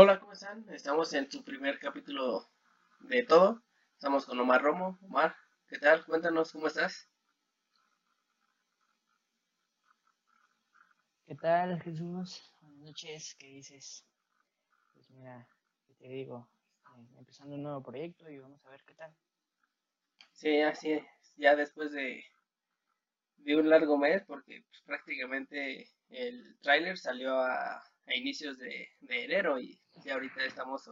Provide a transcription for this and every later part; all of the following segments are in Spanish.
Hola, ¿cómo están? Estamos en su primer capítulo de todo. Estamos con Omar Romo. Omar, ¿qué tal? Cuéntanos cómo estás. ¿Qué tal, Jesús? Buenas noches, ¿qué dices? Pues mira, ¿qué te digo? Eh, empezando un nuevo proyecto y vamos a ver qué tal. Sí, así es. Ya después de, de un largo mes, porque pues, prácticamente el tráiler salió a a inicios de, enero y ya ahorita estamos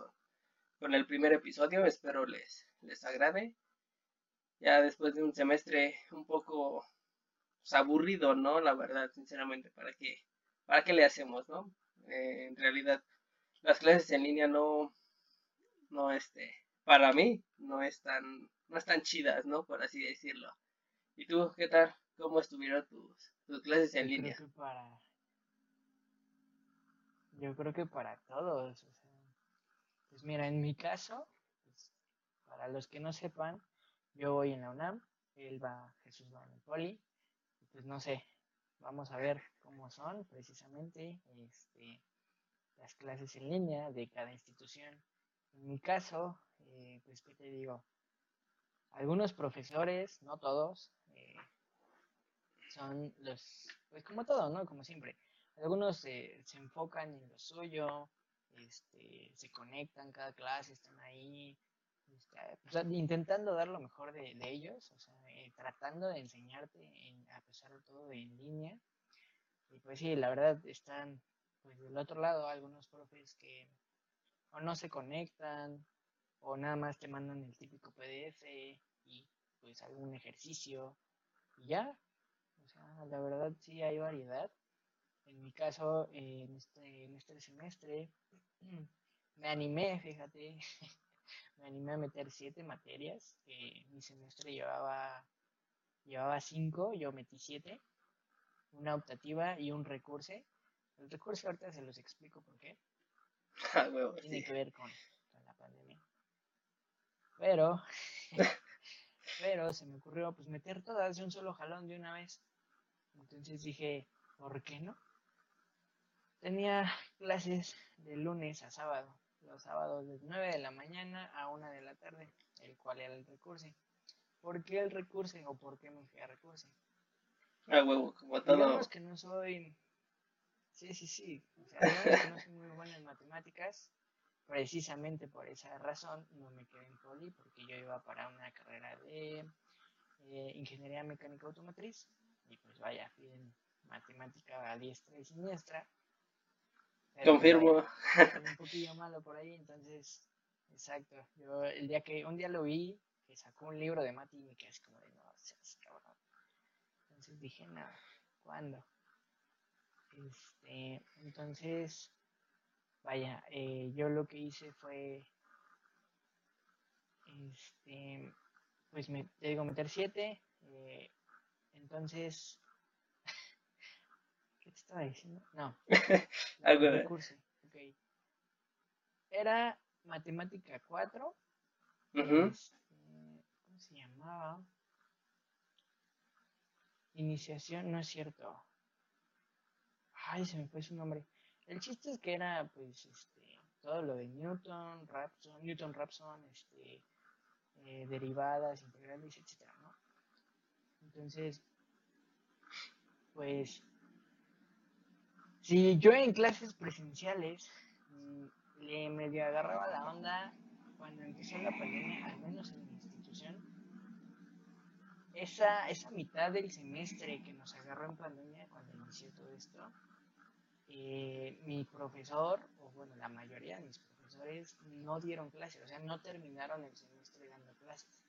con el primer episodio, espero les, les agrade. Ya después de un semestre un poco pues, aburrido, ¿no? La verdad, sinceramente, ¿para qué, para qué le hacemos, no? Eh, en realidad, las clases en línea no, no, este, para mí, no están, no están chidas, ¿no? Por así decirlo. ¿Y tú, qué tal? ¿Cómo estuvieron tus, tus clases en línea? para, yo creo que para todos. O sea, pues mira, en mi caso, pues, para los que no sepan, yo voy en la UNAM, él va, Jesús va en el Poli, pues no sé, vamos a ver cómo son precisamente este, las clases en línea de cada institución. En mi caso, eh, pues qué te digo, algunos profesores, no todos, eh, son los, pues como todo, ¿no? Como siempre, algunos se enfocan en lo suyo, este, se conectan cada clase, están ahí, este, intentando dar lo mejor de, ellos, o sea, eh, tratando de enseñarte a pesar de todo en línea. Y pues sí, la verdad están pues del otro lado algunos profes que o no se conectan o nada más te mandan el típico PDF y pues algún ejercicio y ya. O sea, la verdad sí hay variedad. En mi caso, en, este, en este semestre, me animé, fíjate, me animé a meter siete materias. mi semestre llevaba, llevaba cinco, yo metí siete, una optativa y un recurso. El recurso ahorita se los explico por qué. Ah, Tiene que ver con, con la pandemia. Pero, pero se me ocurrió pues meter todas de un solo jalón de una vez. Entonces dije, ¿por qué no? Tenía clases de lunes a sábado, los sábados de 9 de la mañana a 1 de la tarde, el cual era el recurso. ¿Por qué el recurso o por qué me fui a recurso? Ah, huevo, como todo. Digamos que no soy. Sí, sí, sí. O sea, que no soy muy buena en matemáticas. Precisamente por esa razón no me quedé en poli, porque yo iba para una carrera de eh, ingeniería mecánica automotriz. Y pues vaya, fui en matemática a diestra y siniestra. Confirmo. un poquillo malo por ahí, entonces, exacto. Yo el día que, un día lo vi, que sacó un libro de Mati y me quedé como de, no, seas cabrón. Entonces dije, no, ¿cuándo? Este, entonces, vaya, eh, yo lo que hice fue, este, pues me, te digo, meter siete, eh, entonces ¿Qué te estaba diciendo? No. Algo de... curso. Era matemática 4. Este, ¿Cómo se llamaba? Iniciación, no es cierto. Ay, se me fue su nombre. El chiste es que era, pues, este, todo lo de Newton, Rapson, Newton, Rapson, este, eh, derivadas, integrales, etcétera, ¿no? Entonces, pues, si yo en clases presenciales mm, le medio agarraba la onda cuando empezó la pandemia, al menos en mi institución, esa, esa mitad del semestre que nos agarró en pandemia cuando inició todo esto, eh, mi profesor, o bueno, la mayoría de mis profesores no dieron clases, o sea, no terminaron el semestre dando clases.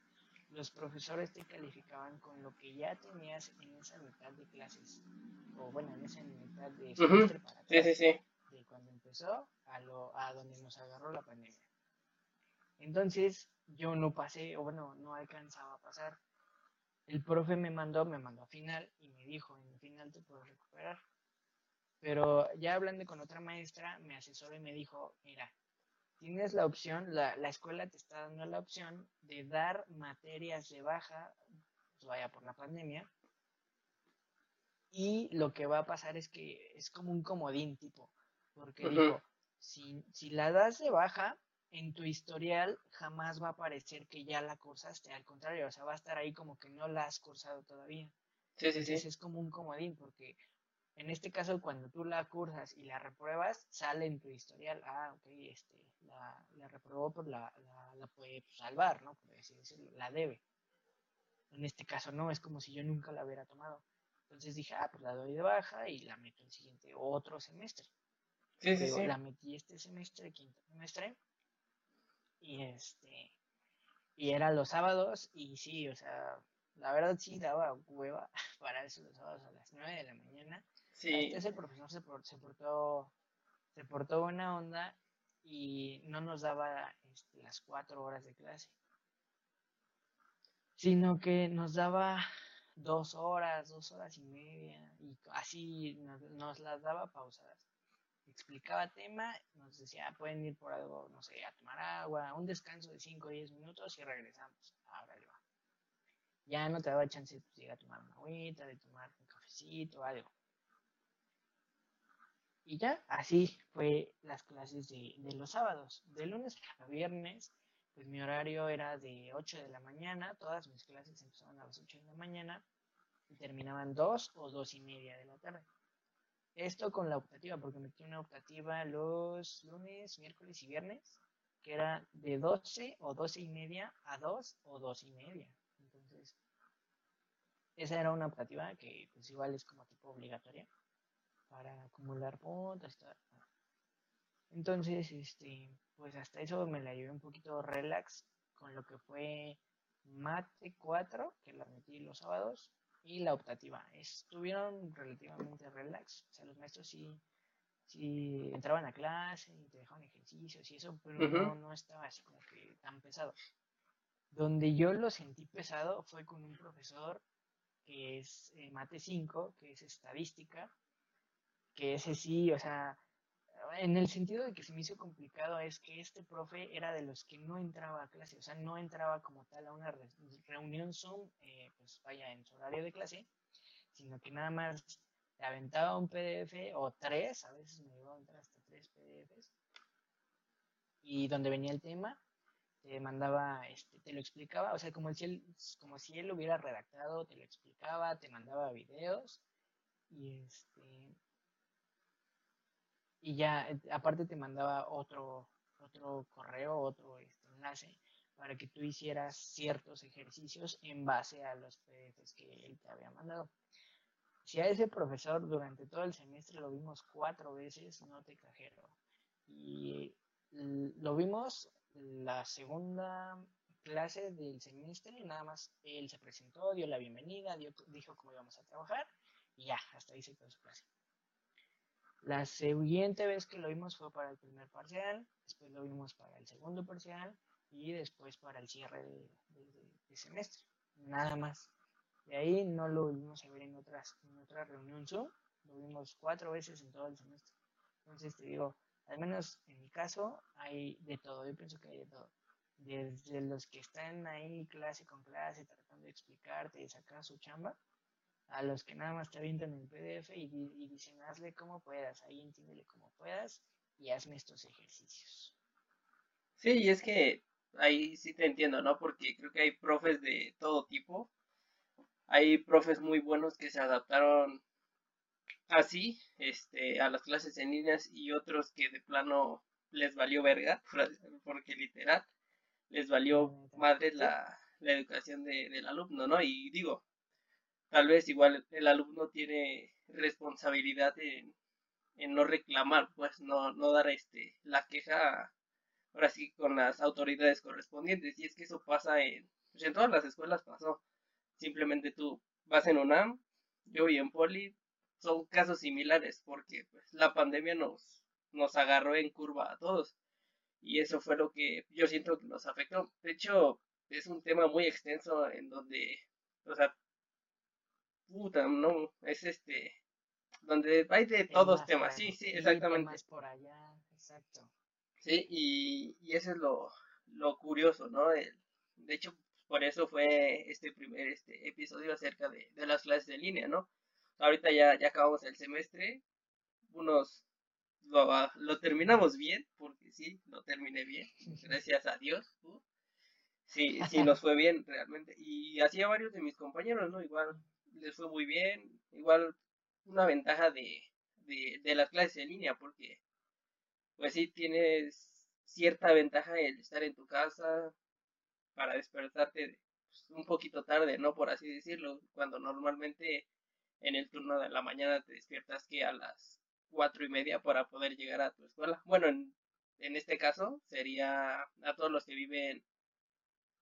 Los profesores te calificaban con lo que ya tenías en esa mitad de clases o bueno, en esa mitad de semestre para sí, sí, sí. de cuando empezó a, lo, a donde nos agarró la pandemia. Entonces, yo no pasé, o bueno, no alcanzaba a pasar. El profe me mandó, me mandó a final y me dijo, en final te puedo recuperar. Pero ya hablando con otra maestra, me asesoró y me dijo, mira, tienes la opción, la, la escuela te está dando la opción de dar materias de baja, pues vaya por la pandemia, y lo que va a pasar es que es como un comodín tipo, porque digo, si, si la das de baja, en tu historial jamás va a aparecer que ya la cursaste, al contrario, o sea, va a estar ahí como que no la has cursado todavía. Sí, sí, sí. es como un comodín, porque en este caso, cuando tú la cursas y la repruebas, sale en tu historial, ah, ok, este, la, la reprobó, pues la, la, puede salvar, ¿no? Por decir, la debe. En este caso no, es como si yo nunca la hubiera tomado. Entonces dije, ah, pues la doy de baja y la meto el siguiente, otro semestre. Sí, sí, sí. La metí este semestre, quinto semestre, y este, y era los sábados, y sí, o sea, la verdad sí daba hueva para eso los sábados a las 9 de la mañana. Sí. Ese profesor se, se portó, se portó buena onda y no nos daba este, las cuatro horas de clase, sino que nos daba dos horas, dos horas y media, y así nos, las daba pausadas. Explicaba tema, nos decía, pueden ir por algo, no sé, a tomar agua, un descanso de 5 o 10 minutos y regresamos. Ahora le va. Ya no te daba chance de pues, ir a tomar una agüita, de tomar un cafecito, algo. Y ya, así fue las clases de, los sábados. De lunes a viernes pues mi horario era de 8 de la mañana, todas mis clases empezaban a las 8 de la mañana y terminaban 2 o 2 y media de la tarde. Esto con la optativa, porque metí una optativa los lunes, miércoles y viernes, que era de 12 o 12 y media a 2 o 2 y media. Entonces, esa era una optativa que pues igual es como tipo obligatoria para acumular puntos todo. Entonces, este, pues hasta eso me la llevé un poquito relax con lo que fue Mate 4, que la metí los sábados, y la optativa. Estuvieron relativamente relax, o sea, los maestros sí, sí entraban a clase y te dejaban ejercicios y eso, pero no, no estaba así como que tan pesado. Donde yo lo sentí pesado fue con un profesor que es eh, Mate 5, que es estadística, que ese sí, o sea, en el sentido de que se me hizo complicado es que este profe era de los que no entraba a clase, o sea, no entraba como tal a una reunión Zoom, eh, pues vaya en su horario de clase, sino que nada más te aventaba un PDF o tres, a veces me llegó a entrar hasta tres PDFs, y donde venía el tema, te mandaba, este, te lo explicaba, o sea, como si él, como si él lo hubiera redactado, te lo explicaba, te mandaba videos, y este y ya eh, aparte te mandaba otro, otro correo, otro este, enlace para que tú hicieras ciertos ejercicios en base a los PDFs que él te había mandado. Si a ese profesor durante todo el semestre lo vimos cuatro veces, no te cajero. Y lo vimos la segunda clase del semestre, nada más él se presentó, dio la bienvenida, dijo cómo íbamos a trabajar y ya, hasta ahí se quedó su clase. La siguiente vez que lo vimos fue para el primer parcial, después lo vimos para el segundo parcial y después para el cierre de, semestre. Nada más. De ahí no lo volvimos a ver en otras, en otra reunión Zoom, lo vimos cuatro veces en todo el semestre. Entonces te digo, al menos en mi caso hay de todo, yo pienso que hay de todo. Desde los que están ahí clase con clase tratando de explicarte y sacar su chamba, a los que nada más te avientan el PDF y, dicen hazle como puedas, ahí entiéndele como puedas y hazme estos ejercicios. Sí, y es que ahí sí te entiendo, ¿no? Porque creo que hay profes de todo tipo. Hay profes muy buenos que se adaptaron así, este, a las clases en líneas y otros que de plano les valió verga, porque literal les valió madre la, la educación del alumno, ¿no? Y digo, tal vez igual el alumno tiene responsabilidad en, no reclamar, pues no, no dar este la queja ahora sí con las autoridades correspondientes. Y es que eso pasa en, pues en todas las escuelas pasó. Simplemente tú vas en UNAM, yo y en Poli, son casos similares porque pues, la pandemia nos, nos agarró en curva a todos. Y eso fue lo que yo siento que nos afectó. De hecho, es un tema muy extenso en donde, o sea, puta, no, es este, donde hay de todos temas, sí, sí, exactamente. por allá, exacto. Sí, y, y eso es lo, lo curioso, ¿no? de hecho, por eso fue este primer este episodio acerca de, de las clases de línea, ¿no? Ahorita ya, ya acabamos el semestre, unos lo, terminamos bien, porque sí, lo terminé bien, gracias a Dios. Sí, sí, nos fue bien realmente. Y así a varios de mis compañeros, ¿no? Igual les fue muy bien. Igual una ventaja de, de, las clases en línea, porque pues sí tienes cierta ventaja el estar en tu casa para despertarte pues, un poquito tarde, ¿no? Por así decirlo, cuando normalmente en el turno de la mañana te despiertas que a las cuatro y media para poder llegar a tu escuela. Bueno, en, en este caso sería a todos los que viven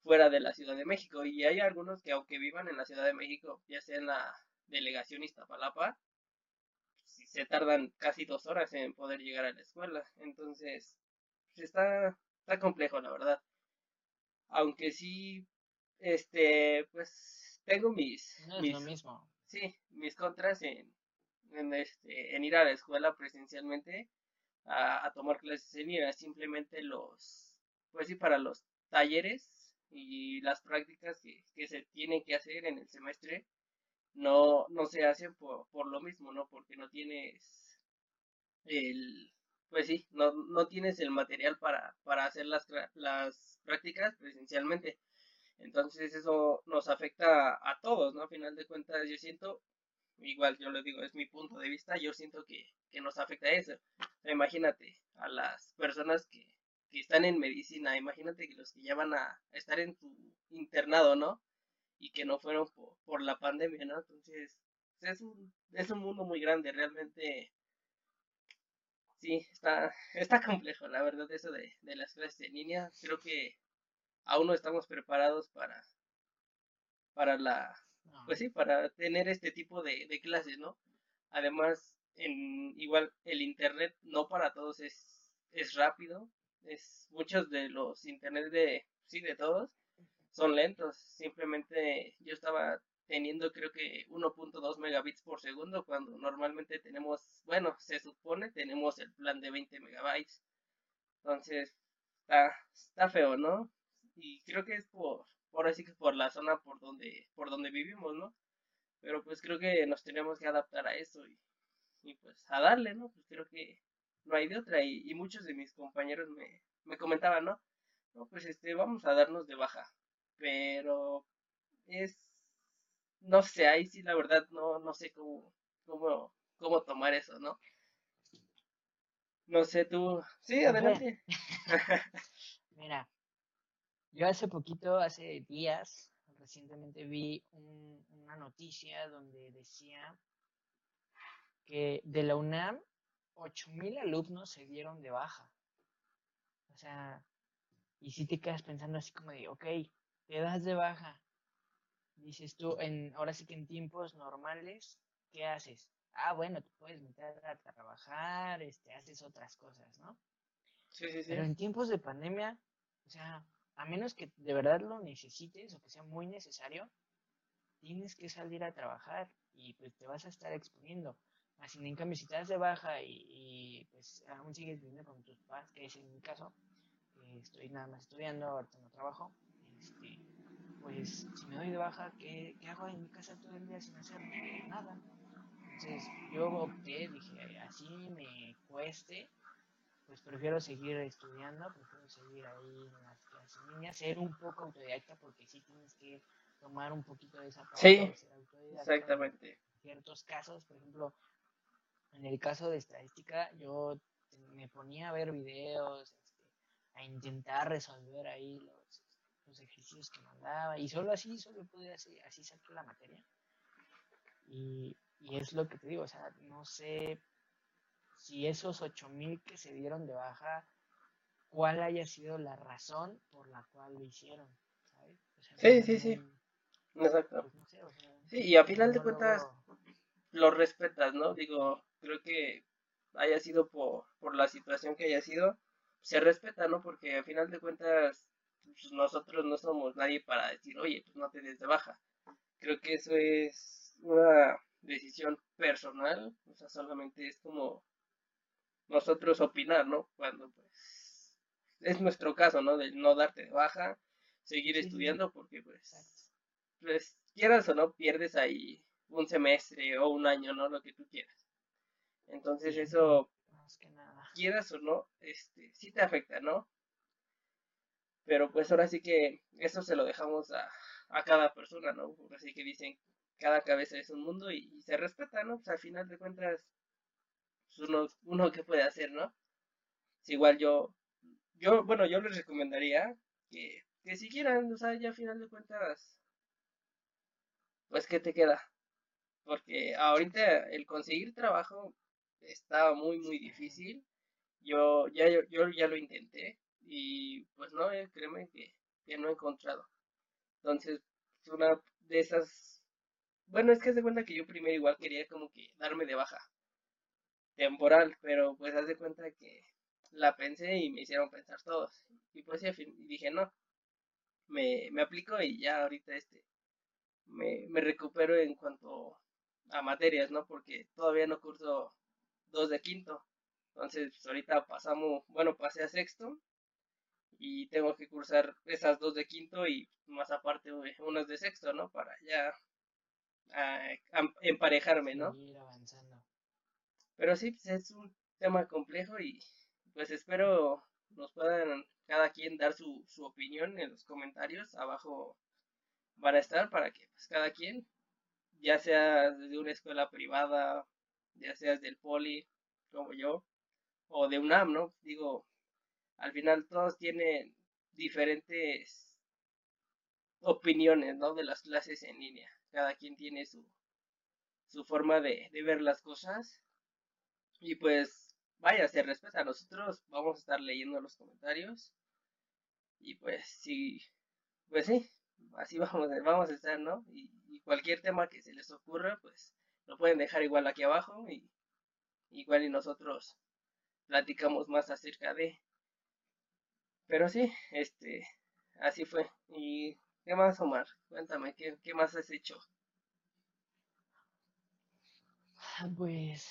fuera de la Ciudad de México y hay algunos que aunque vivan en la Ciudad de México, ya sea en la delegación Iztapalapa, se tardan casi dos horas en poder llegar a la escuela. Entonces, pues, está, está complejo, la verdad. Aunque sí, este, pues tengo mis... No es lo mismo. Sí, mis contras en, en, este, en ir a la escuela presencialmente a, tomar clases en línea. Simplemente los, pues sí, para los talleres y las prácticas que, que se tienen que hacer en el semestre no, no se hacen por, por lo mismo, ¿no? Porque no tienes el, pues sí, no, no tienes el material para, para hacer las, las prácticas presencialmente. Entonces eso nos afecta a todos, ¿no? A final de cuentas yo siento, igual yo lo digo, es mi punto de vista, yo siento que, que nos afecta eso. imagínate a las personas que, que están en medicina, imagínate que los que ya van a estar en tu internado, ¿no? y que no fueron por, la pandemia, ¿no? Entonces, es un, es un mundo muy grande, realmente. Sí, está, está complejo, la verdad, eso de, de las clases en línea. Creo que aún no estamos preparados para, para la, pues sí, para tener este tipo de, de clases, ¿no? Además, en igual el internet no para todos es, es rápido, es muchos de los internet de, sí, de todos son lentos. Simplemente yo estaba teniendo creo que 1.2 megabits por segundo cuando normalmente tenemos, bueno, se supone tenemos el plan de 20 megabytes. Entonces, está, está feo, ¿no? Y creo que es por, por así que por la zona por donde, por donde vivimos, ¿no? Pero pues creo que nos tenemos que adaptar a eso y, y pues a darle, ¿no? Pues creo que no hay de otra y, y muchos de mis compañeros me, me comentaban, ¿no? No, pues este, vamos a darnos de baja pero es, no sé, ahí sí la verdad no, no sé cómo, cómo, cómo tomar eso, ¿no? No sé, tú, sí, adelante. Mira, yo hace poquito, hace días, recientemente vi una noticia donde decía que de la UNAM 8.000 alumnos se dieron de baja. O sea, y si te quedas pensando así como de, ok, te das de baja. Dices tú, en, ahora sí que en tiempos normales, ¿qué haces? Ah, bueno, te puedes meter a trabajar, este, haces otras cosas, ¿no? Sí, sí, sí. Pero en tiempos de pandemia, o sea, a menos que de verdad lo necesites o que sea muy necesario, tienes que salir a trabajar y pues te vas a estar exponiendo. Así en cambio, si te das de baja y, pues aún sigues viviendo con tus padres, que es en mi caso, estoy nada más estudiando, ahorita no trabajo, este, pues si me doy de baja, ¿qué, ¿qué, hago en mi casa todo el día sin hacer nada? Entonces yo opté, dije, así me cueste, pues prefiero seguir estudiando, prefiero seguir ahí en las clases niñas, ser un poco autodidacta porque sí tienes que tomar un poquito de esa parte. Sí, exactamente. En ciertos casos, por ejemplo, en el caso de estadística, yo me ponía a ver videos, este, a intentar resolver ahí los, los ejercicios que mandaba y solo así, solo pude así, así sacar la materia. Y, y, es lo que te digo, o sea, no sé si esos 8000 que se dieron de baja, cuál haya sido la razón por la cual lo hicieron, ¿sabes? sí, sí, sí. Exacto. Pues, sí, y a final de cuentas lo... respetas, ¿no? Digo, creo que haya sido por, por la situación que haya sido, se respeta, ¿no? Porque a final de cuentas pues, nosotros no somos nadie para decir, oye, pues no te des de baja. Creo que eso es una decisión personal, o sea, solamente es como nosotros opinar, ¿no? Cuando pues es nuestro caso, ¿no? De no darte de baja, seguir estudiando porque pues, pues quieras o no pierdes ahí un semestre o un año, ¿no? Lo que tú quieras. Entonces eso más que nada. quieras o no, este, sí te afecta, ¿no? Pero pues ahora sí que eso se lo dejamos a, a cada persona, ¿no? Así que dicen, cada cabeza es un mundo y, se respeta, ¿no? Pues al final de cuentas, pues uno, uno que puede hacer, ¿no? Es igual yo, yo, bueno, yo les recomendaría que, que si quieran, o sea, ya al final de cuentas, pues, ¿qué te queda? Porque ahorita el conseguir trabajo está muy, muy difícil. Yo ya, yo, ya lo intenté y pues no, eh, créeme que, que no he encontrado. Entonces, una de esas... Bueno, es que se cuenta que yo primero igual quería como que darme de baja temporal, pero pues haz de cuenta que la pensé y me hicieron pensar todos. Y pues sí, dije, no, me, me aplico y ya ahorita este me, me recupero en cuanto a materias, ¿no? Porque todavía no curso dos de quinto. Entonces, pues, ahorita pasamos, bueno, pasé a sexto y tengo que cursar esas dos de quinto y más aparte unas de sexto, ¿no? Para ya emparejarme, ¿no? Pero sí, pues es un tema complejo y pues espero nos puedan cada quien dar su, su opinión en los comentarios. Abajo van a estar para que pues, cada quien, ya sea de una escuela privada, ya sea del poli, como yo, o de UNAM, ¿no? Digo, al final todos tienen diferentes opiniones, ¿no? De las clases en línea. Cada quien tiene su, su forma de, de ver las cosas. Y pues, vaya, se respeta. Nosotros vamos a estar leyendo los comentarios. Y pues, sí, pues sí, así vamos, vamos a estar, ¿no? Y, cualquier tema que se les ocurra, pues lo pueden dejar igual aquí abajo y igual y nosotros platicamos más acerca de. Pero sí, este, así fue. ¿Y qué más, Omar? Cuéntame, ¿qué, qué más has hecho? Ah, pues,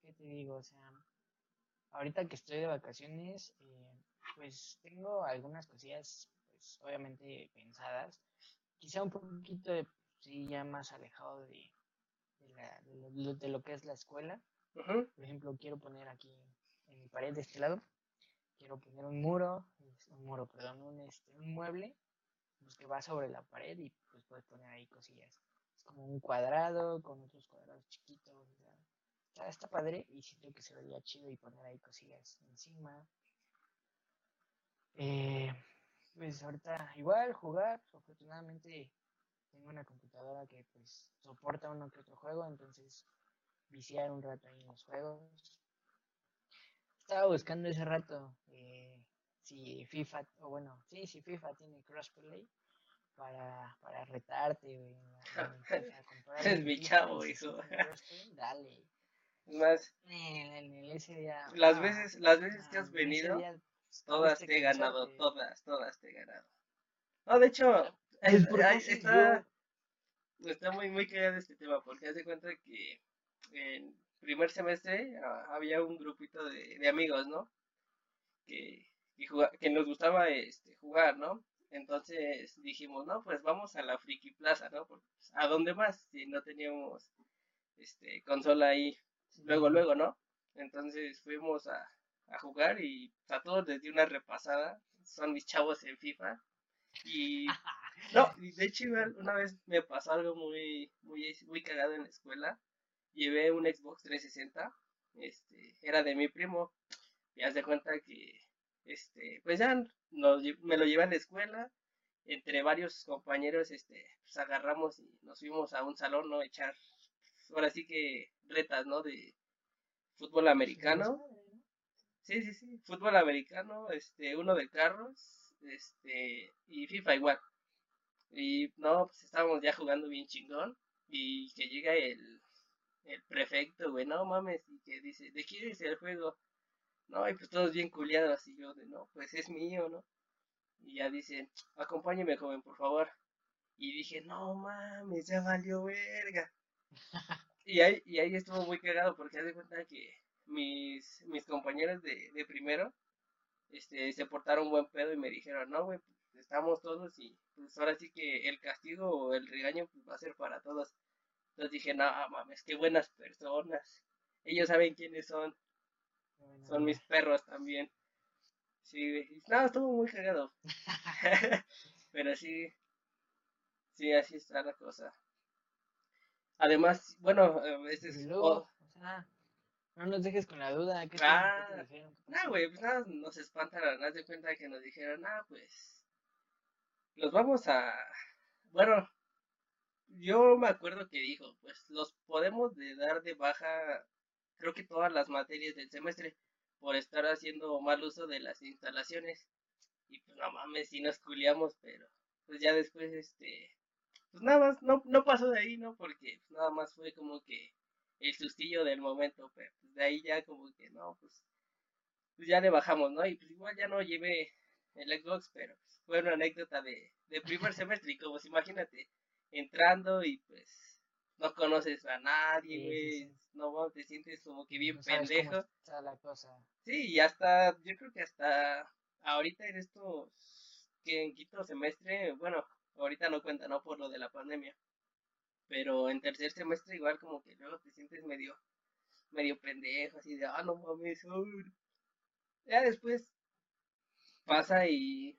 ¿qué te digo? O sea, ahorita que estoy de vacaciones, eh, pues tengo algunas cosillas, pues obviamente pensadas. Quizá un poquito de, sí, ya más alejado de, de, la, de, lo, que es la escuela. Por ejemplo, quiero poner aquí en mi pared de este lado, quiero poner un muro, un muro, perdón, un, este, un mueble pues, que va sobre la pared y pues puedes poner ahí cosillas. Es como un cuadrado con otros cuadrados chiquitos. está, padre y siento que se vería chido y poner ahí cosillas encima. Eh, pues ahorita igual jugar, afortunadamente tengo una computadora que pues soporta uno que otro juego, entonces viciar un rato ahí en los juegos. Estaba buscando ese rato eh, si FIFA, o bueno, sí, si FIFA tiene crossplay para, para retarte, es mi chavo eso. Dale. Más, en, el, ese día, las veces, las veces que has venido, todas te he ganado, todas, todas te he ganado. No, de hecho, está, está muy, muy callado este tema, porque hace cuenta que en primer semestre ah, había un grupito de, amigos, ¿no? Que, que, nos gustaba este, jugar, ¿no? Entonces dijimos, no, pues vamos a la Friki Plaza, ¿no? Pues, ¿A dónde más? Si no teníamos este, consola ahí, luego, luego, ¿no? Entonces fuimos a, a jugar y a todos les di una repasada. Son mis chavos en FIFA. Y no, de hecho una vez me pasó algo muy, muy, muy cagado en la escuela llevé un Xbox 360, este, era de mi primo, y haz de cuenta que, este, pues ya me lo llevé a la escuela, entre varios compañeros, este, pues agarramos y nos fuimos a un salón, ¿no? Echar, ahora sí que retas, ¿no? De fútbol americano. Sí, sí, sí, fútbol americano, este, uno de carros, este, y FIFA igual. Y no, pues estábamos ya jugando bien chingón. Y que llega el, el prefecto, güey, no mames, y que dice, ¿de quién es el juego? No, y pues todos bien culiados, y yo de, no, pues es mío, ¿no? Y ya dice, acompáñeme, joven, por favor. Y dije, no mames, ya valió verga. y, ahí, y ahí estuvo muy cagado, porque hace cuenta que mis, mis compañeros de, de primero, este, se portaron buen pedo y me dijeron, no, güey, pues estamos todos y pues ahora sí que el castigo o el regaño pues, va a ser para todos. Entonces dije, no mames, qué buenas personas. Ellos saben quiénes son. son mis perros también. Sí, no, estuvo muy cagado. Pero sí, sí, así está la cosa. Además, bueno, este es... o sea, no nos dejes con la duda. ¿qué ah, no, güey, pues nada, nos espantaron. Haz de cuenta que nos dijeron, ah, pues, los vamos a... Bueno, yo me acuerdo que dijo, pues, los podemos de dar de baja, creo que todas las materias del semestre por estar haciendo mal uso de las instalaciones. Y pues no mames, si nos culiamos, pero pues ya después, este, pues nada más, no, no pasó de ahí, ¿no? Porque pues, nada más fue como que el sustillo del momento, pero pues de ahí ya como que no, pues, pues ya le bajamos, ¿no? Y pues igual ya no llevé el Xbox, pero pues, fue una anécdota de, de primer semestre y como si imagínate, entrando y pues no conoces a nadie, güey, no te sientes como que bien pendejo. la cosa. Sí, y hasta, yo creo que hasta ahorita en estos, que en quinto semestre, bueno, ahorita no cuenta, ¿no? Por lo de la pandemia. Pero en tercer semestre igual como que luego te sientes medio, medio pendejo, así de, ah, no mames, ya después pasa y,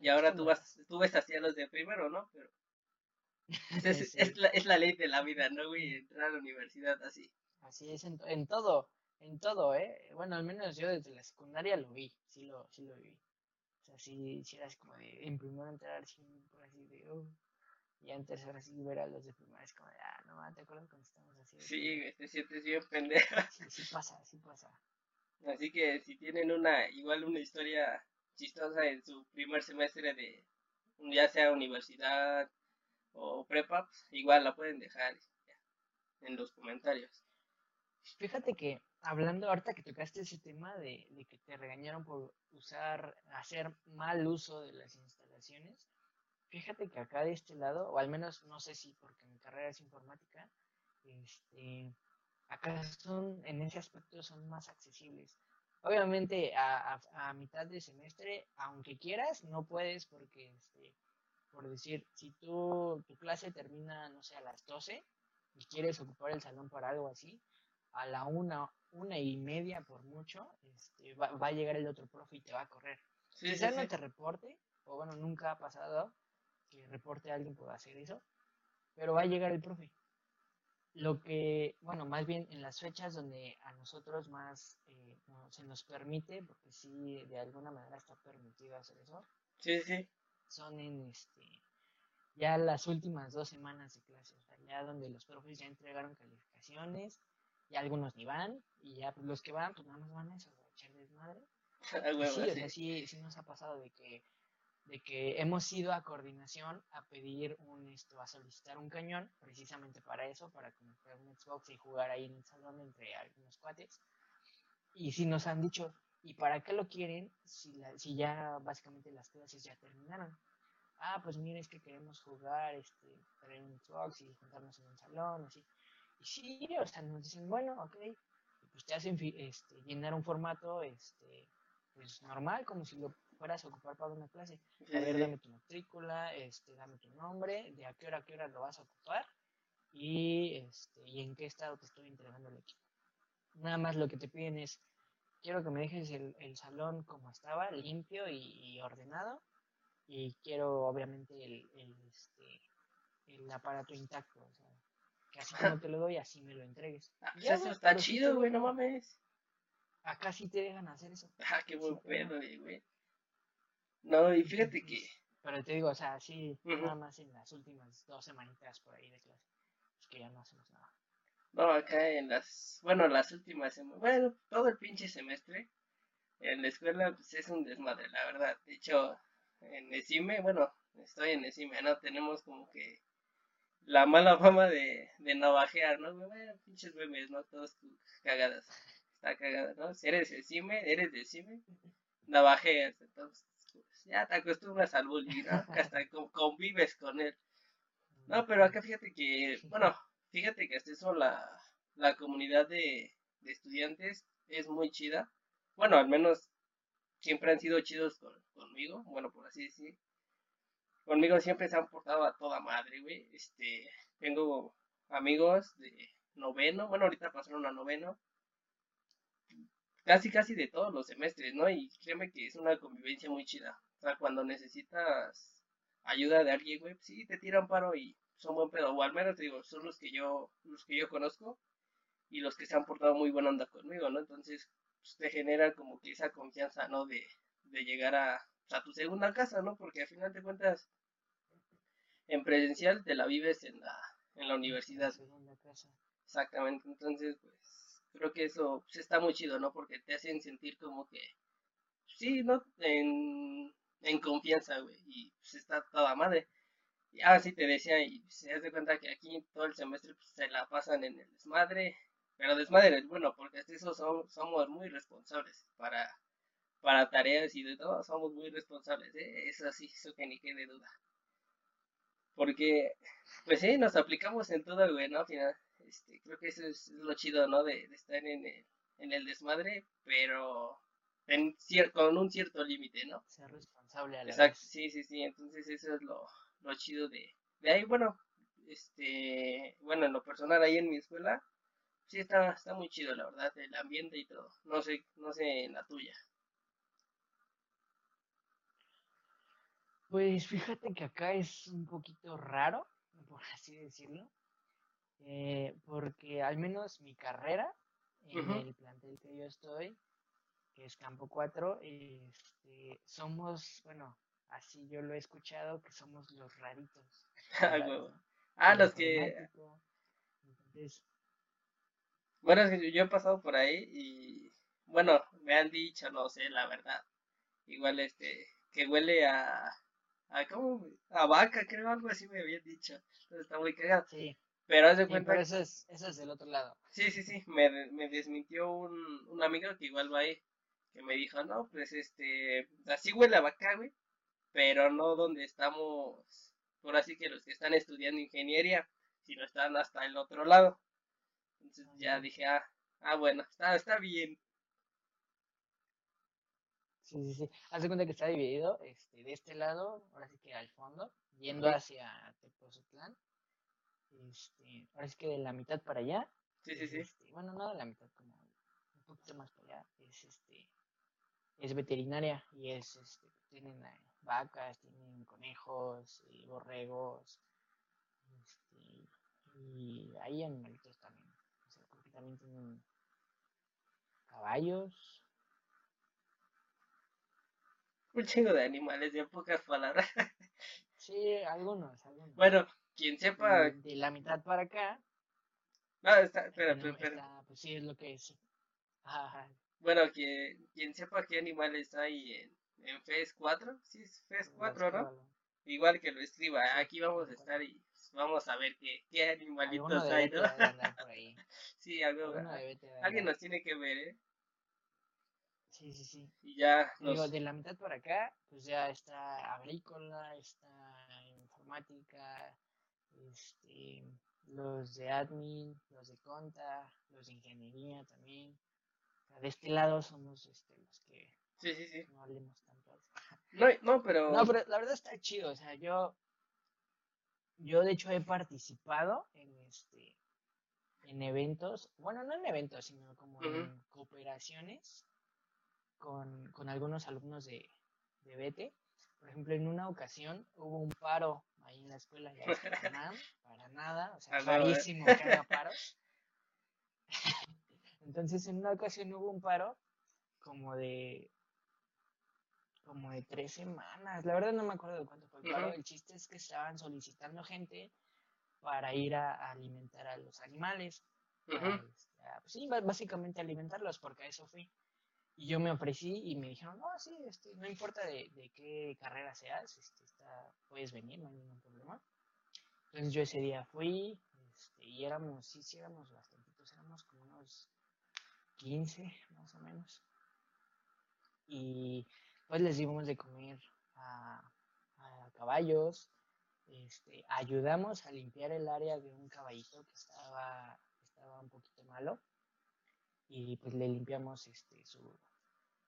y ahora tú vas, tú ves hacia los de primero, ¿no? Pero es, es, la, es, la, ley de la vida, ¿no, güey? Entrar a la universidad así. Así es, en, en, todo, en todo, ¿eh? Bueno, al menos yo desde la secundaria lo vi, sí lo, sí lo vi. O sea, sí, sí era así como de, en primero entrar por así de, oh. Y en tercero así ver a los de primera es como de, ah, no, te acuerdas cuando estamos así. Sí, te sientes bien pendeja. Sí, sí pasa, sí pasa. Así que si tienen una, igual una historia chistosa en su primer semestre de, ya sea universidad, o prepa, igual la pueden dejar en los comentarios. Fíjate que hablando ahorita que tocaste ese tema de, que te regañaron por usar, hacer mal uso de las instalaciones, fíjate que acá de este lado, o al menos no sé si porque mi carrera es informática, este, acá son, en ese aspecto son más accesibles. Obviamente a, a mitad de semestre, aunque quieras, no puedes porque este, por decir, si tú, tu clase termina, no sé, a las 12 y quieres ocupar el salón para algo así, a la una, una y media por mucho, este, va, a llegar el otro profe y te va a correr. Quizás no te reporte, o bueno, nunca ha pasado que reporte a alguien por hacer eso, pero va a llegar el profe. Lo que, bueno, más bien en las fechas donde a nosotros más eh, se nos permite, porque sí, de alguna manera está permitido hacer eso. Sí, sí son en este ya las últimas dos semanas de clase, o sea, ya donde los profes ya entregaron calificaciones, y algunos ni van, y ya pues, los que van, pues nada más van a eso, a echar desmadre. sí, o sea, sí, sí nos ha pasado de que, de que hemos ido a coordinación a pedir un, esto, a solicitar un cañón, precisamente para eso, para comprar un Xbox y jugar ahí en el salón entre algunos cuates. Y sí nos han dicho, ¿Y para qué lo quieren si, la, si ya básicamente las clases ya terminaron? Ah, pues mire, es que queremos jugar, este, traer un Xbox y juntarnos en un salón, así. Y sí, o sea, nos dicen, bueno, ok, y pues te hacen este, llenar un formato, este, pues normal, como si lo fueras a ocupar para una clase. A ver, dame tu matrícula, este, dame tu nombre, de a qué hora a qué hora lo vas a ocupar y, este, y en qué estado te estoy entregando el equipo. Nada más lo que te piden es quiero que me dejes el, el salón como estaba, limpio y, ordenado. Y quiero, obviamente, el, el, este, el aparato intacto. O sea, que así como te lo doy, así me lo entregues. Ah, pues eso está chido, güey, no mames. Acá sí te dejan hacer eso. Ah, qué buen pedo, güey. No, y fíjate que. Pero te digo, o sea, sí, nada más en las últimas dos semanitas por ahí de clase. Es que ya no hacemos nada. No, acá en las, bueno, las últimas semanas, bueno, todo el pinche semestre en la escuela pues es un desmadre, la verdad. De hecho, en ECIME, bueno, estoy en ECIME, ¿no? Tenemos como que la mala fama de, de navajear, ¿no? Bueno, pinches memes, ¿no? Todos cagadas. Está cagada, ¿no? Si eres ECIME, eres de ECIME, navajeas, entonces ya te acostumbras al bullying, ¿no? Hasta convives con él. No, pero acá fíjate que, bueno, Fíjate que hasta eso la, la comunidad de, estudiantes es muy chida. Bueno, al menos siempre han sido chidos conmigo, bueno, por así decir. Conmigo siempre se han portado a toda madre, güey. Este, tengo amigos de noveno, bueno, ahorita pasaron a noveno. casi casi de todos los semestres, ¿no? Y créeme que es una convivencia muy chida. Sea, cuando necesitas ayuda de alguien, güey, pues sí, te tiran paro y son buen pedo. O al menos, digo, son los que yo, los que yo conozco y los que se han portado muy buena onda conmigo, ¿no? Entonces, pues, te genera como que esa confianza, ¿no? De, de llegar a, a tu segunda casa, ¿no? Porque al final de cuentas, en presencial te la vives en la, en la universidad. Exactamente, entonces, pues, creo que eso pues, está muy chido, ¿no? Porque te hacen sentir como que, sí, ¿no? En, en confianza, güey, y pues está toda madre. Y ah, sí, te decía, y se das de cuenta que aquí todo el semestre pues, se la pasan en el desmadre, pero desmadre es bueno, porque eso son, somos muy responsables para, para tareas y de todo, somos muy responsables, ¿eh? eso sí, eso que ni quede duda. Porque, pues sí, nos aplicamos en todo, güey, ¿no? Al final, este, creo que eso es lo chido, ¿no? De, estar en el, en el desmadre, pero en con un cierto límite, ¿no? Ser responsable a la Exacto, sí, sí, sí, entonces eso es lo, lo chido de, de ahí, bueno, este, bueno, en lo personal ahí en mi escuela, sí está, está muy chido, la verdad, el ambiente y todo, no sé, no sé en la tuya. Pues fíjate que acá es un poquito raro, por así decirlo, eh, porque al menos mi carrera, en el plantel que yo estoy, que es Campo 4, este, somos, bueno, así yo lo he escuchado, que somos los raritos. ah, los que... Bueno, es que yo he pasado por ahí y, bueno, me han dicho, no sé, la verdad, igual este, que huele a a, ah, ¿cómo? a vaca, creo, algo así me habían dicho. Entonces está muy cagado. Sí. Pero haz de cuenta. Pero eso es, eso es del otro lado. Sí, sí, sí. Me, me desmintió un, un amigo que igual va ahí. Que me dijo, no, pues este. Así huele a vaca, güey. Pero no donde estamos. Por así que los que están estudiando ingeniería. Sino están hasta el otro lado. Entonces ya dije, ah, ah bueno, está, está bien. Sí, sí, sí. Haz de cuenta que está dividido este, de este lado, ahora sí que al fondo, yendo hacia Tepozotlán. Este, ahora sí que de la mitad para allá. Sí, sí, sí. Este, bueno, no de la mitad, como un poquito más para allá. Es este es veterinaria y es este tienen eh, vacas, tienen conejos, y borregos, este, y hay animalitos también. O sea, porque también tienen caballos, un chingo de animales, de pocas palabras. sí, algunos, algunos. Bueno, quien sepa. De, la mitad para acá. No, está, espera, espera. pues sí, es lo que es. Bueno, que, quien sepa qué animales hay en, en FES 4, sí es FES 4, ¿no? Igual que lo escriba, aquí vamos a estar y vamos a ver qué, qué animalitos hay, ¿no? sí, algo, alguien nos tiene que ver, ¿eh? Sí, sí, sí. Y ya. Digo, de la mitad para acá, pues ya está agrícola, está informática, este, los de admin, los de conta, los de ingeniería también. De este lado somos este, los que sí, sí, sí. no hablemos tanto. No, no, pero... No, pero la verdad está chido, o sea, yo, yo de hecho he participado en este, en eventos, bueno, no en eventos, sino como en cooperaciones con, con algunos alumnos de, de Bete. Por ejemplo, en una ocasión hubo un paro ahí en la escuela, ya para nada, para nada, o sea, rarísimo que haya paros. Entonces, en una ocasión hubo un paro como de como de tres semanas. La verdad no me acuerdo de cuánto fue el paro. El chiste es que estaban solicitando gente para ir a, alimentar a los animales. Este, pues sí, básicamente alimentarlos, porque a eso fui. Y yo me ofrecí y me dijeron, no, sí, este, no importa de, de qué carrera seas, este, está, puedes venir, no hay ningún problema. Entonces yo ese día fui este, y éramos, sí, sí, éramos bastantitos, éramos como unos 15 más o menos. Y pues les dimos de comer a, a caballos, este, ayudamos a limpiar el área de un caballito que estaba, estaba un poquito malo. Y pues le limpiamos este su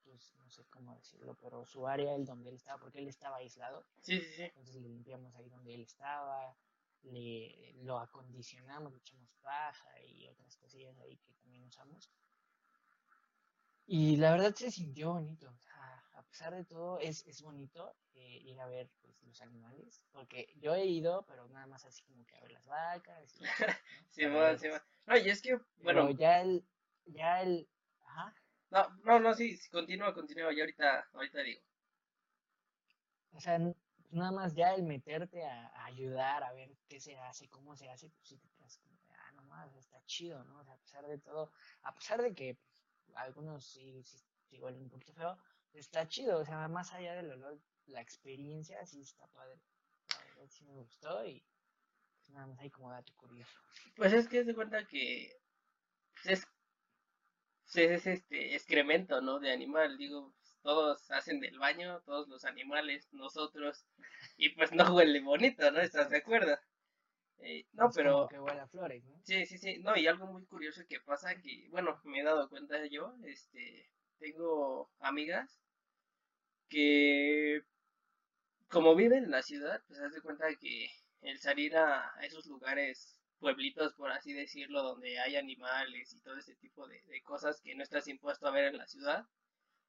pues no sé cómo decirlo pero su área el donde él estaba porque él estaba aislado. Sí sí sí. Entonces le limpiamos ahí donde él estaba le lo acondicionamos le echamos paja y otras cosillas ahí que también usamos Y la verdad se sintió bonito. O sea, a pesar de todo, es, es bonito eh, ir a ver pues, los animales. Porque yo he ido, pero nada más así como que a ver las vacas. Y, sí, va, sí, va. No, y es que, bueno. Pero ya el. Ya el. Ajá. No, no, no, sí, continúa, continúa. Y ahorita, ahorita digo. O sea, pues nada más ya el meterte a, ayudar, a ver qué se hace, cómo se hace, pues sí te quedas como, ah, nomás, está chido, ¿no? O sea, a pesar de todo, a pesar de que algunos sí, sí, igual un poquito feo, está chido, o sea, más allá del olor, la experiencia sí está padre. sí me gustó y pues nada más hay como dato curioso. Pues es que se cuenta que pues es, pues es este excremento, ¿no? De animal, digo, todos hacen del baño, todos los animales, nosotros, y pues no huele bonito, ¿no? ¿Estás de acuerdo? Eh, no, pero... que huele a flores, ¿no? Sí, sí, sí. No, y algo muy curioso que pasa que, bueno, me he dado cuenta yo, este, tengo amigas que, como viven en la ciudad, pues haz de cuenta que el salir a esos lugares, pueblitos, por así decirlo, donde hay animales y todo ese tipo de, de cosas que no estás impuesto a ver en la ciudad,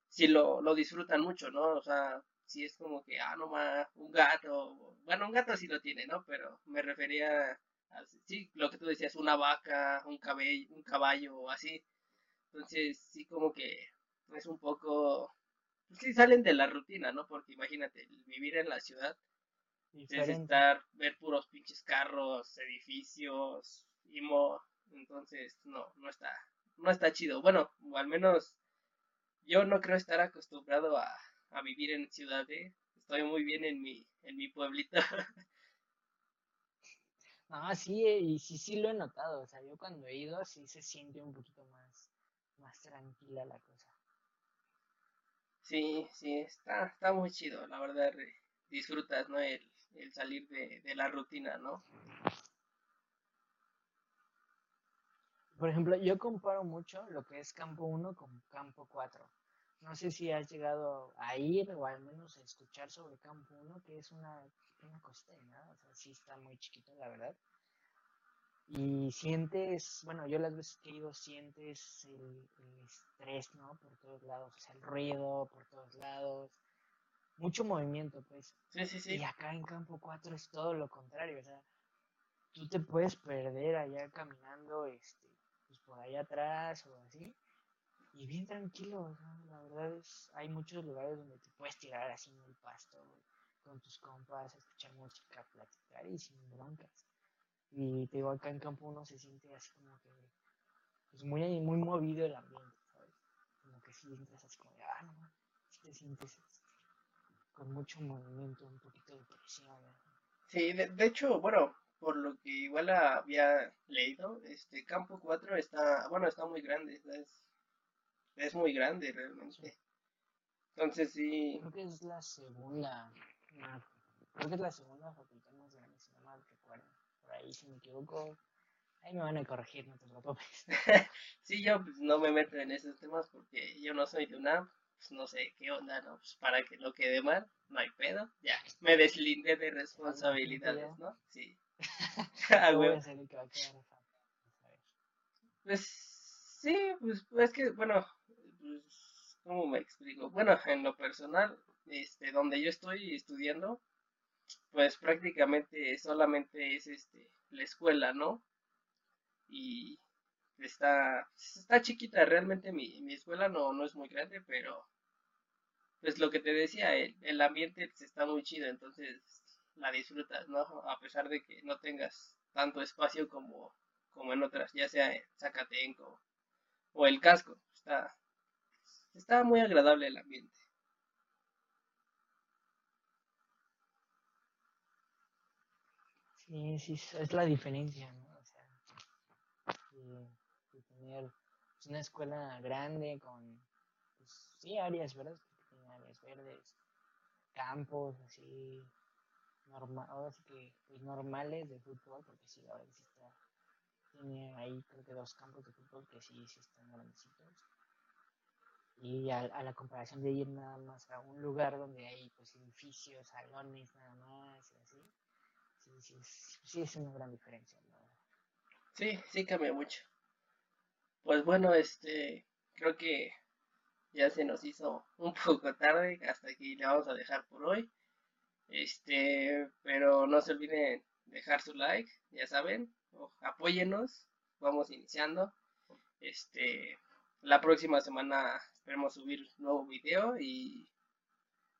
sí lo, lo disfrutan mucho, ¿no? O sea, si es como que, ah, no más, un gato, bueno, un gato sí lo tiene, ¿no? Pero me refería a, sí, lo que tú decías, una vaca, un cabello, un caballo o así. Entonces, sí como que es un poco, pues sí salen de la rutina, ¿no? Porque imagínate, vivir en la ciudad es estar, ver puros pinches carros, edificios, y mo, entonces no, no está, no está chido. Bueno, o al menos yo no creo estar acostumbrado a, a vivir en ciudad, ¿eh? Estoy muy bien en mi, en mi pueblito. No, sí, eh, y sí, sí lo he notado. O sea, yo cuando he ido sí se siente un poquito más, más tranquila la cosa. Sí, sí, está, está muy chido, la verdad. Disfrutas, ¿no? El, el salir de, de la rutina, ¿no? Por ejemplo, yo comparo mucho lo que es campo 1 con campo 4. No sé si has llegado a ir o al menos a escuchar sobre Campo 1, que es una, de nada, o sea, sí está muy chiquito, la verdad. Y sientes, bueno, yo las veces que he ido sientes el, estrés, ¿no? Por todos lados, o sea, el ruido por todos lados, mucho movimiento, pues. Sí, sí, sí. Y acá en Campo 4 es todo lo contrario, o sea, tú te puedes perder allá caminando, este, pues por allá atrás o así, y bien tranquilo, la verdad es, hay muchos lugares donde te puedes tirar así en el pasto, con tus compas, escuchar música, platicar y sin broncas. Y te digo, acá en campo uno se siente así como que, pues muy, muy movido el ambiente, ¿sabes? Como que si entras así como ah, no, si te sientes con mucho movimiento, un poquito de presión. Sí, de, de, hecho, bueno, por lo que igual había leído, este campo 4 está, bueno, está muy grande, ¿sabes? Es muy grande realmente. Entonces sí. Creo que es la segunda. creo que es la segunda facultad más grande, si no mal recuerdo. Por ahí, si me equivoco, ahí me van a corregir, no te preocupes. sí, yo pues, no me meto en esos temas porque yo no soy de una, pues no sé qué onda, ¿no? Pues para que no quede mal, no hay pedo. Ya, me deslindé de responsabilidades, ¿no? Sí. ah, Pues sí, pues es que, bueno, pues, ¿cómo me explico? Bueno, en lo personal, este, donde yo estoy estudiando, pues prácticamente solamente es este la escuela, ¿no? Y está, está chiquita, realmente mi, mi escuela no, no es muy grande, pero pues lo que te decía, el, el ambiente está muy chido, entonces la disfrutas, ¿no? A pesar de que no tengas tanto espacio como, como en otras, ya sea en Zacatenco o el casco, está, estaba muy agradable el ambiente. Sí, sí, es la diferencia, ¿no? O sea, de, tener pues, una escuela grande con, pues, sí, áreas verdes, áreas verdes, campos así, normal, ahora que, pues, normales de fútbol, porque sí, ahora sí está, tiene ahí creo que dos campos de fútbol que sí, sí están grandecitos y a, la comparación de ir nada más a un lugar donde hay pues edificios, salones nada más y así, sí, sí, sí, es una gran diferencia. Sí, sí cambia mucho. Pues bueno, este, creo que ya se nos hizo un poco tarde, hasta aquí le vamos a dejar por hoy. Este, pero no se olviden dejar su like, ya saben, apóyenos, vamos iniciando. Este, la próxima semana esperemos subir nuevo video y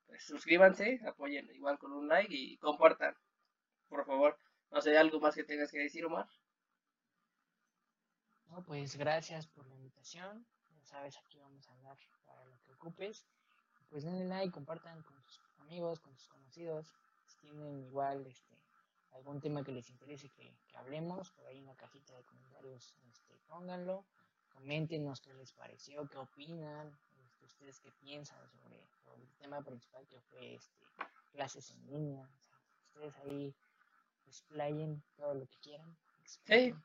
pues suscríbanse, apoyen igual con un like y compartan, por favor. No sé, ¿algo más que tengas que decir, Omar? No, pues gracias por la invitación. Ya sabes, aquí vamos a hablar para lo que ocupes. Pues denle like, compartan con sus amigos, con sus conocidos. Si tienen igual este algún tema que les interese que, hablemos, por ahí en la cajita de comentarios este, pónganlo. Coméntenos qué les pareció, qué opinan, este, ustedes qué piensan sobre, el tema principal que fue este, clases en línea. ustedes ahí explayen todo lo que quieran. Sí,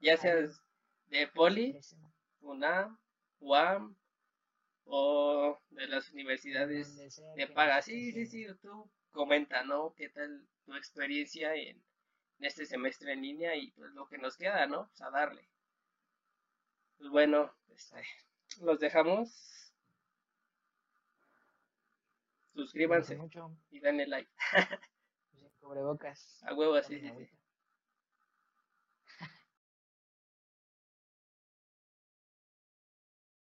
ya sea de Poli, UNAM, UAM o de las universidades de paga. Sí, sí, sí, tú comenta, ¿no? ¿Qué tal tu experiencia en, este semestre en línea y pues lo que nos queda, ¿no? Pues a darle. Pues bueno, este, los dejamos. Suscríbanse y denle like. Cubrebocas. A huevo, sí, sí, sí.